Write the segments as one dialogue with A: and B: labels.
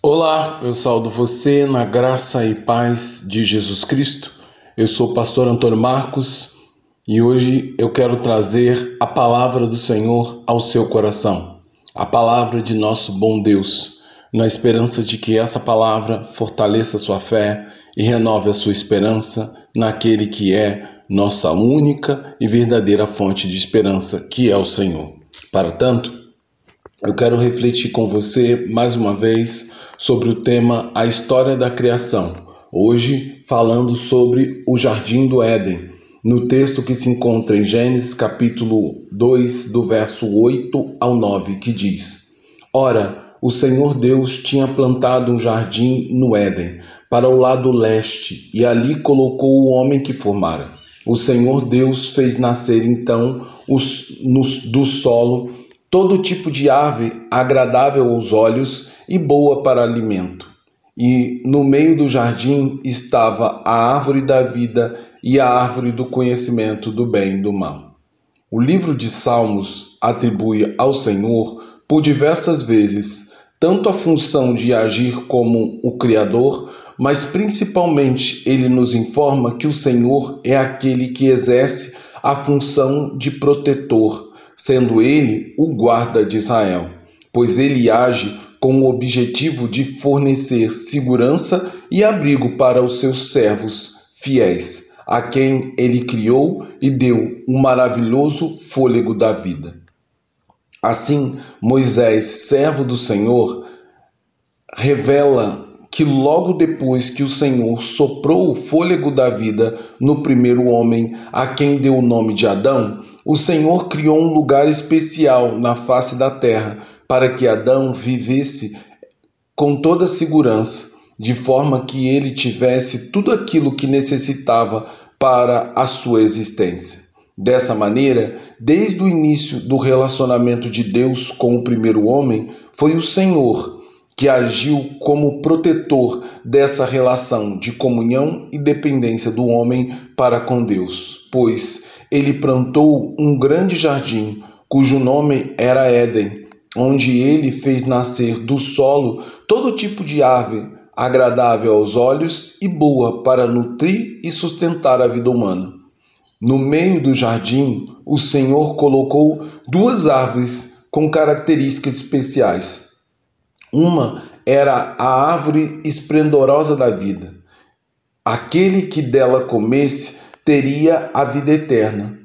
A: Olá, eu saldo você na graça e paz de Jesus Cristo. Eu sou o pastor Antônio Marcos e hoje eu quero trazer a palavra do Senhor ao seu coração, a palavra de nosso bom Deus, na esperança de que essa palavra fortaleça a sua fé e renove a sua esperança naquele que é nossa única e verdadeira fonte de esperança, que é o Senhor. Para tanto, eu quero refletir com você mais uma vez sobre o tema A História da Criação. Hoje, falando sobre o Jardim do Éden, no texto que se encontra em Gênesis capítulo 2, do verso 8 ao 9, que diz: Ora, o Senhor Deus tinha plantado um jardim no Éden, para o lado leste, e ali colocou o homem que formara. O Senhor Deus fez nascer então os, no, do solo todo tipo de ave agradável aos olhos e boa para alimento. E no meio do jardim estava a árvore da vida e a árvore do conhecimento do bem e do mal. O livro de Salmos atribui ao Senhor, por diversas vezes, tanto a função de agir como o Criador, mas principalmente ele nos informa que o Senhor é aquele que exerce a função de protetor sendo ele o guarda de Israel, pois ele age com o objetivo de fornecer segurança e abrigo para os seus servos fiéis, a quem ele criou e deu um maravilhoso fôlego da vida. Assim, Moisés, servo do Senhor, revela que logo depois que o Senhor soprou o fôlego da vida no primeiro homem, a quem deu o nome de Adão, o Senhor criou um lugar especial na face da terra para que Adão vivesse com toda segurança, de forma que ele tivesse tudo aquilo que necessitava para a sua existência. Dessa maneira, desde o início do relacionamento de Deus com o primeiro homem, foi o Senhor que agiu como protetor dessa relação de comunhão e dependência do homem para com Deus, pois ele plantou um grande jardim, cujo nome era Éden, onde ele fez nascer do solo todo tipo de ave, agradável aos olhos e boa para nutrir e sustentar a vida humana. No meio do jardim, o Senhor colocou duas árvores com características especiais. Uma era a árvore esplendorosa da vida. Aquele que dela comesse teria a vida eterna.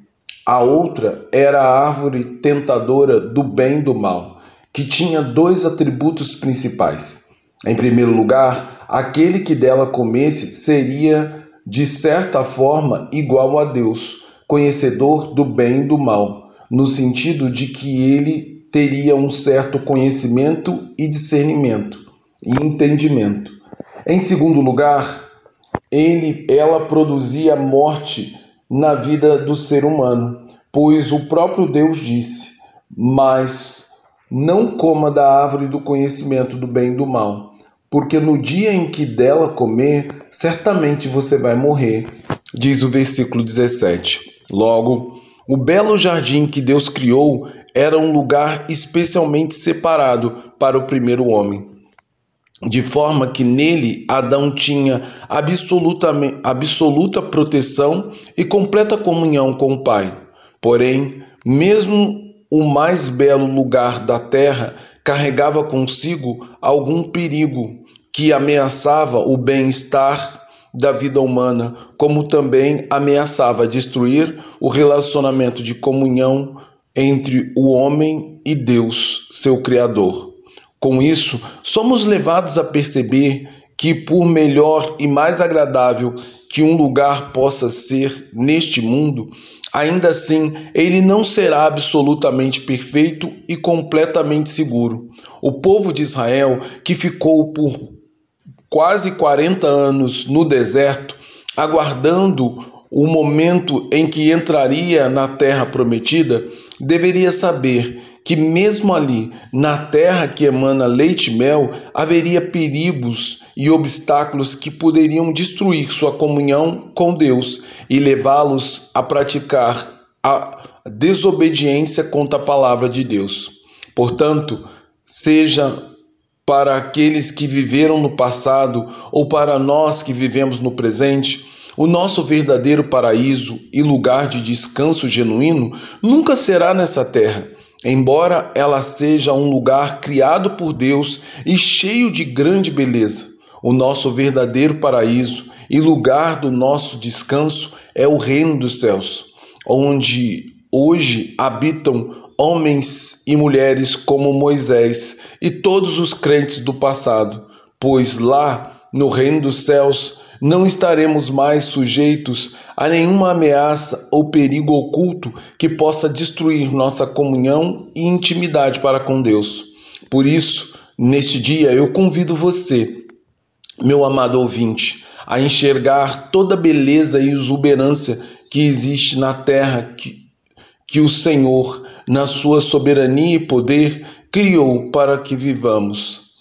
A: A outra era a árvore tentadora do bem e do mal, que tinha dois atributos principais. Em primeiro lugar, aquele que dela comesse seria, de certa forma, igual a Deus, conhecedor do bem e do mal, no sentido de que ele teria um certo conhecimento e discernimento e entendimento. Em segundo lugar, ele, ela produzia morte na vida do ser humano, pois o próprio Deus disse: Mas não coma da árvore do conhecimento do bem e do mal, porque no dia em que dela comer, certamente você vai morrer. Diz o versículo 17. Logo, o belo jardim que Deus criou era um lugar especialmente separado para o primeiro homem de forma que nele Adão tinha absolutamente, absoluta proteção e completa comunhão com o Pai. Porém, mesmo o mais belo lugar da terra carregava consigo algum perigo que ameaçava o bem-estar da vida humana, como também ameaçava destruir o relacionamento de comunhão entre o homem e Deus, seu Criador. Com isso, somos levados a perceber que, por melhor e mais agradável que um lugar possa ser neste mundo, ainda assim ele não será absolutamente perfeito e completamente seguro. O povo de Israel, que ficou por quase 40 anos no deserto, aguardando o momento em que entraria na terra prometida, deveria saber que, mesmo ali, na terra que emana leite e mel, haveria perigos e obstáculos que poderiam destruir sua comunhão com Deus e levá-los a praticar a desobediência contra a palavra de Deus. Portanto, seja para aqueles que viveram no passado ou para nós que vivemos no presente, o nosso verdadeiro paraíso e lugar de descanso genuíno nunca será nessa terra. Embora ela seja um lugar criado por Deus e cheio de grande beleza, o nosso verdadeiro paraíso e lugar do nosso descanso é o reino dos céus, onde hoje habitam homens e mulheres como Moisés e todos os crentes do passado, pois lá, no reino dos céus, não estaremos mais sujeitos a nenhuma ameaça ou perigo oculto que possa destruir nossa comunhão e intimidade para com Deus. Por isso, neste dia, eu convido você, meu amado ouvinte, a enxergar toda a beleza e exuberância que existe na terra que que o Senhor, na sua soberania e poder, criou para que vivamos,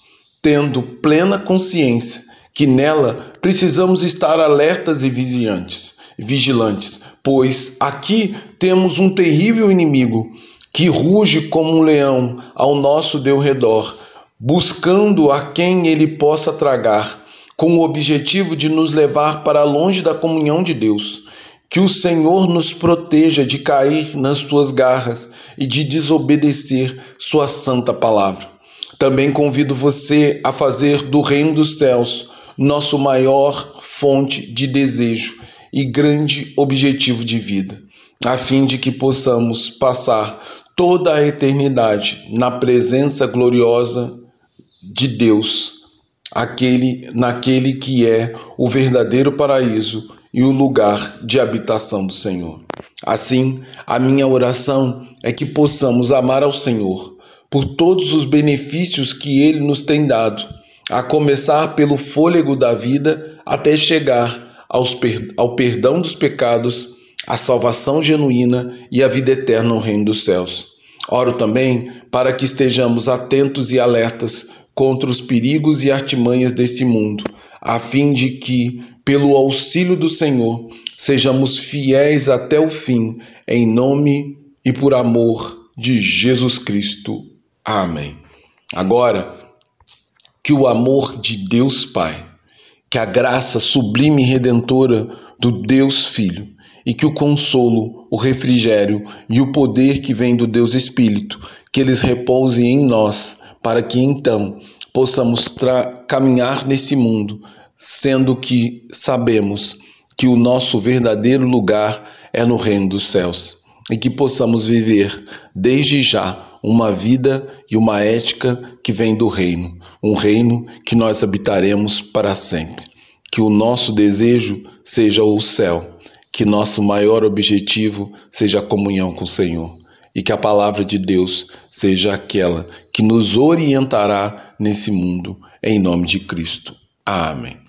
A: tendo plena consciência que nela precisamos estar alertas e vigilantes, vigilantes, pois aqui temos um terrível inimigo que ruge como um leão ao nosso redor, buscando a quem ele possa tragar, com o objetivo de nos levar para longe da comunhão de Deus. Que o Senhor nos proteja de cair nas tuas garras e de desobedecer Sua santa palavra. Também convido você a fazer do Reino dos Céus nosso maior fonte de desejo e grande objetivo de vida, a fim de que possamos passar toda a eternidade na presença gloriosa de Deus, aquele naquele que é o verdadeiro paraíso e o lugar de habitação do Senhor. Assim, a minha oração é que possamos amar ao Senhor por todos os benefícios que Ele nos tem dado, a começar pelo fôlego da vida até chegar aos, ao perdão dos pecados, a salvação genuína e a vida eterna no reino dos céus. Oro também para que estejamos atentos e alertas contra os perigos e artimanhas deste mundo, a fim de que pelo auxílio do Senhor, sejamos fiéis até o fim, em nome e por amor de Jesus Cristo. Amém. Agora, que o amor de Deus Pai, que a graça sublime e redentora do Deus Filho, e que o consolo, o refrigério e o poder que vem do Deus Espírito, que eles repousem em nós, para que então possamos caminhar nesse mundo sendo que sabemos que o nosso verdadeiro lugar é no reino dos céus e que possamos viver desde já uma vida e uma ética que vem do reino, um reino que nós habitaremos para sempre. Que o nosso desejo seja o céu, que nosso maior objetivo seja a comunhão com o Senhor e que a palavra de Deus seja aquela que nos orientará nesse mundo, em nome de Cristo. Amém.